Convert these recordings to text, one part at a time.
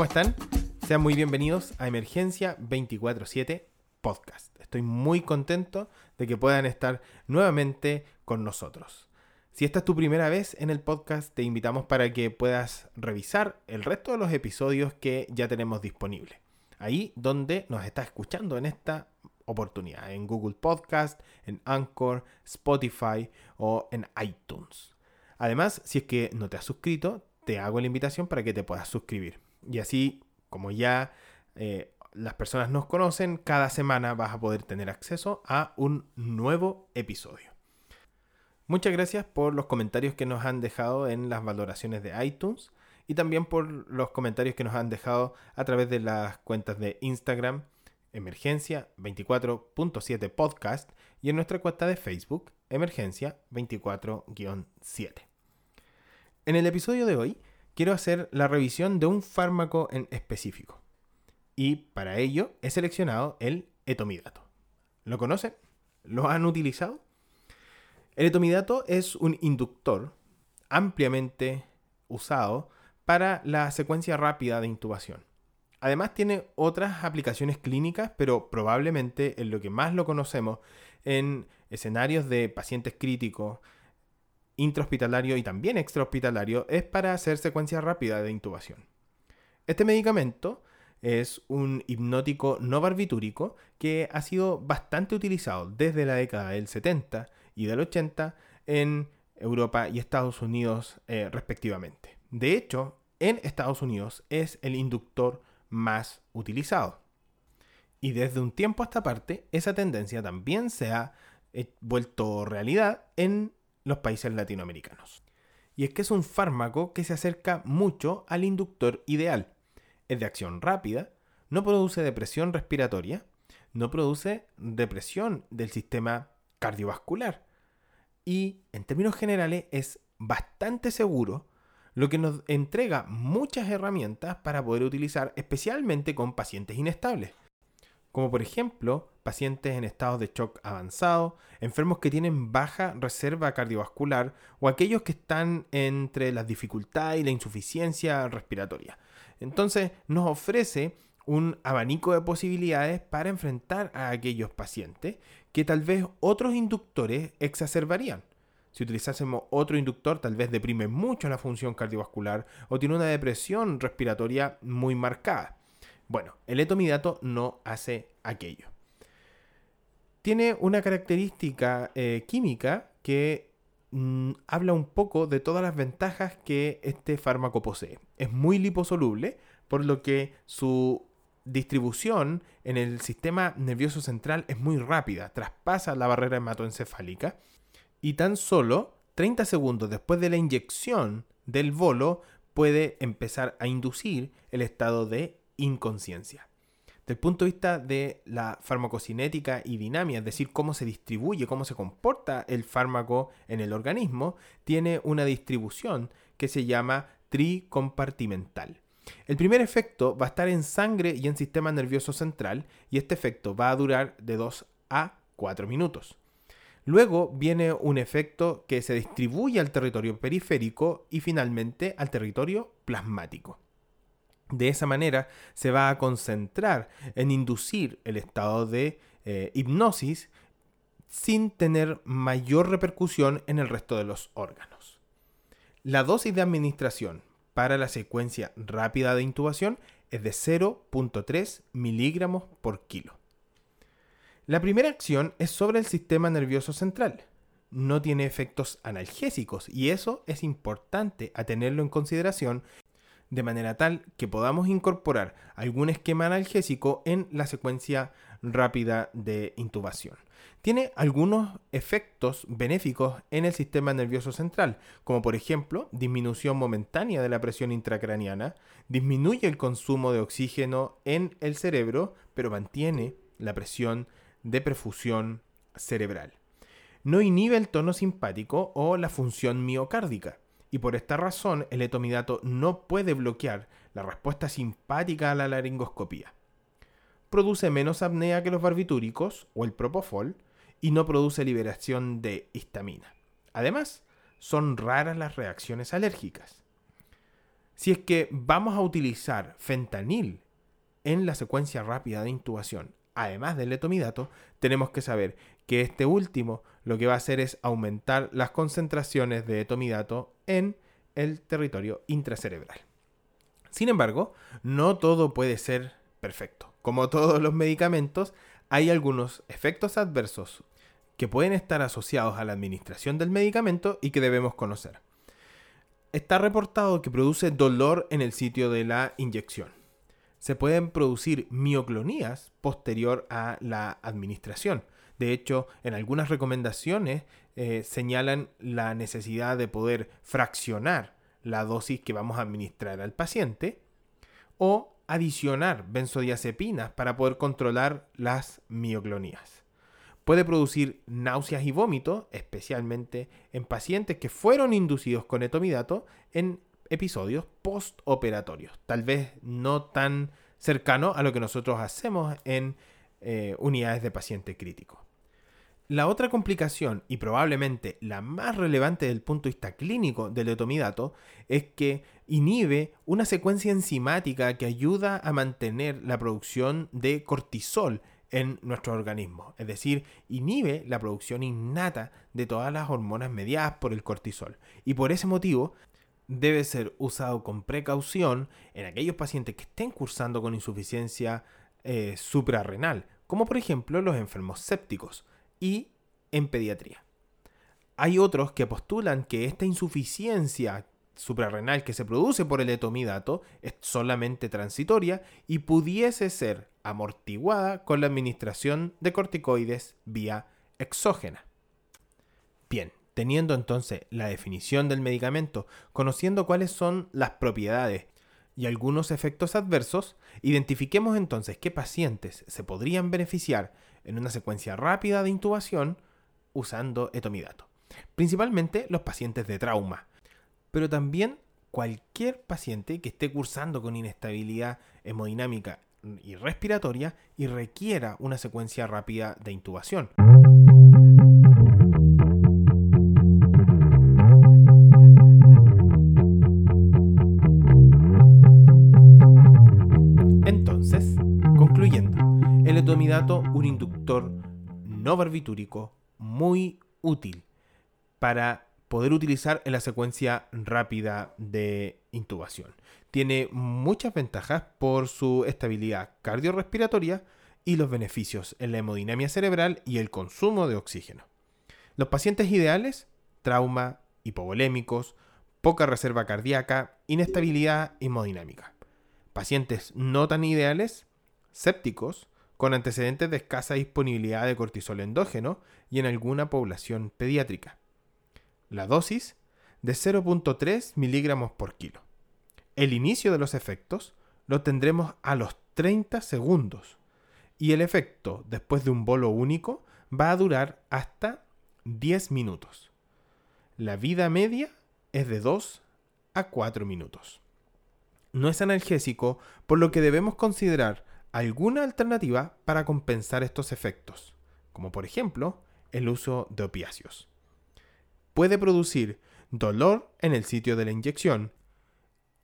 ¿cómo están? Sean muy bienvenidos a Emergencia 24-7 Podcast. Estoy muy contento de que puedan estar nuevamente con nosotros. Si esta es tu primera vez en el podcast, te invitamos para que puedas revisar el resto de los episodios que ya tenemos disponibles. Ahí donde nos estás escuchando en esta oportunidad, en Google Podcast, en Anchor, Spotify o en iTunes. Además, si es que no te has suscrito, te hago la invitación para que te puedas suscribir. Y así, como ya eh, las personas nos conocen, cada semana vas a poder tener acceso a un nuevo episodio. Muchas gracias por los comentarios que nos han dejado en las valoraciones de iTunes y también por los comentarios que nos han dejado a través de las cuentas de Instagram, Emergencia 24.7 Podcast y en nuestra cuenta de Facebook, Emergencia 24-7. En el episodio de hoy quiero hacer la revisión de un fármaco en específico. Y para ello he seleccionado el etomidato. ¿Lo conocen? ¿Lo han utilizado? El etomidato es un inductor ampliamente usado para la secuencia rápida de intubación. Además tiene otras aplicaciones clínicas, pero probablemente en lo que más lo conocemos en escenarios de pacientes críticos, intrahospitalario y también extrahospitalario es para hacer secuencia rápida de intubación. Este medicamento es un hipnótico no barbitúrico que ha sido bastante utilizado desde la década del 70 y del 80 en Europa y Estados Unidos eh, respectivamente. De hecho, en Estados Unidos es el inductor más utilizado. Y desde un tiempo a esta parte, esa tendencia también se ha eh, vuelto realidad en los países latinoamericanos. Y es que es un fármaco que se acerca mucho al inductor ideal. Es de acción rápida, no produce depresión respiratoria, no produce depresión del sistema cardiovascular. Y en términos generales es bastante seguro, lo que nos entrega muchas herramientas para poder utilizar especialmente con pacientes inestables, como por ejemplo pacientes en estados de shock avanzado, enfermos que tienen baja reserva cardiovascular o aquellos que están entre la dificultad y la insuficiencia respiratoria. Entonces nos ofrece un abanico de posibilidades para enfrentar a aquellos pacientes que tal vez otros inductores exacerbarían. Si utilizásemos otro inductor, tal vez deprime mucho la función cardiovascular o tiene una depresión respiratoria muy marcada. Bueno, el etomidato no hace aquello. Tiene una característica eh, química que mm, habla un poco de todas las ventajas que este fármaco posee. Es muy liposoluble, por lo que su distribución en el sistema nervioso central es muy rápida, traspasa la barrera hematoencefálica y tan solo 30 segundos después de la inyección del bolo puede empezar a inducir el estado de inconsciencia. Del punto de vista de la farmacocinética y dinámica, es decir, cómo se distribuye, cómo se comporta el fármaco en el organismo, tiene una distribución que se llama tricompartimental. El primer efecto va a estar en sangre y en sistema nervioso central y este efecto va a durar de 2 a 4 minutos. Luego viene un efecto que se distribuye al territorio periférico y finalmente al territorio plasmático. De esa manera se va a concentrar en inducir el estado de eh, hipnosis sin tener mayor repercusión en el resto de los órganos. La dosis de administración para la secuencia rápida de intubación es de 0.3 miligramos por kilo. La primera acción es sobre el sistema nervioso central. No tiene efectos analgésicos y eso es importante a tenerlo en consideración de manera tal que podamos incorporar algún esquema analgésico en la secuencia rápida de intubación. Tiene algunos efectos benéficos en el sistema nervioso central, como por ejemplo disminución momentánea de la presión intracraniana, disminuye el consumo de oxígeno en el cerebro, pero mantiene la presión de perfusión cerebral. No inhibe el tono simpático o la función miocárdica, y por esta razón el etomidato no puede bloquear la respuesta simpática a la laringoscopía. Produce menos apnea que los barbitúricos o el propofol y no produce liberación de histamina. Además, son raras las reacciones alérgicas. Si es que vamos a utilizar fentanil en la secuencia rápida de intubación, además del letomidato, tenemos que saber que este último lo que va a hacer es aumentar las concentraciones de etomidato en el territorio intracerebral. Sin embargo, no todo puede ser perfecto. Como todos los medicamentos, hay algunos efectos adversos que pueden estar asociados a la administración del medicamento y que debemos conocer. Está reportado que produce dolor en el sitio de la inyección. Se pueden producir mioclonías posterior a la administración. De hecho, en algunas recomendaciones eh, señalan la necesidad de poder fraccionar la dosis que vamos a administrar al paciente o adicionar benzodiazepinas para poder controlar las mioclonías. Puede producir náuseas y vómitos, especialmente en pacientes que fueron inducidos con etomidato en episodios postoperatorios, tal vez no tan cercano a lo que nosotros hacemos en eh, unidades de paciente crítico. La otra complicación, y probablemente la más relevante desde el punto de vista clínico del etomidato, es que inhibe una secuencia enzimática que ayuda a mantener la producción de cortisol en nuestro organismo. Es decir, inhibe la producción innata de todas las hormonas mediadas por el cortisol. Y por ese motivo debe ser usado con precaución en aquellos pacientes que estén cursando con insuficiencia eh, suprarrenal, como por ejemplo los enfermos sépticos y en pediatría. Hay otros que postulan que esta insuficiencia suprarrenal que se produce por el etomidato es solamente transitoria y pudiese ser amortiguada con la administración de corticoides vía exógena. Bien, teniendo entonces la definición del medicamento, conociendo cuáles son las propiedades y algunos efectos adversos, identifiquemos entonces qué pacientes se podrían beneficiar en una secuencia rápida de intubación usando etomidato. Principalmente los pacientes de trauma, pero también cualquier paciente que esté cursando con inestabilidad hemodinámica y respiratoria y requiera una secuencia rápida de intubación. Un inductor no barbitúrico muy útil para poder utilizar en la secuencia rápida de intubación. Tiene muchas ventajas por su estabilidad cardiorrespiratoria y los beneficios en la hemodinamia cerebral y el consumo de oxígeno. Los pacientes ideales, trauma, hipovolémicos, poca reserva cardíaca, inestabilidad hemodinámica. Pacientes no tan ideales, sépticos, con antecedentes de escasa disponibilidad de cortisol endógeno y en alguna población pediátrica. La dosis de 0.3 miligramos por kilo. El inicio de los efectos lo tendremos a los 30 segundos y el efecto después de un bolo único va a durar hasta 10 minutos. La vida media es de 2 a 4 minutos. No es analgésico, por lo que debemos considerar alguna alternativa para compensar estos efectos, como por ejemplo el uso de opiáceos. Puede producir dolor en el sitio de la inyección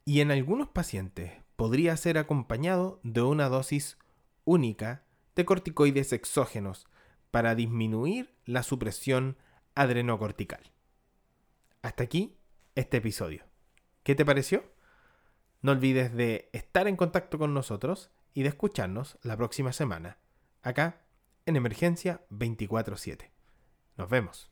y en algunos pacientes podría ser acompañado de una dosis única de corticoides exógenos para disminuir la supresión adrenocortical. Hasta aquí este episodio. ¿Qué te pareció? No olvides de estar en contacto con nosotros y de escucharnos la próxima semana, acá en Emergencia 24/7. Nos vemos.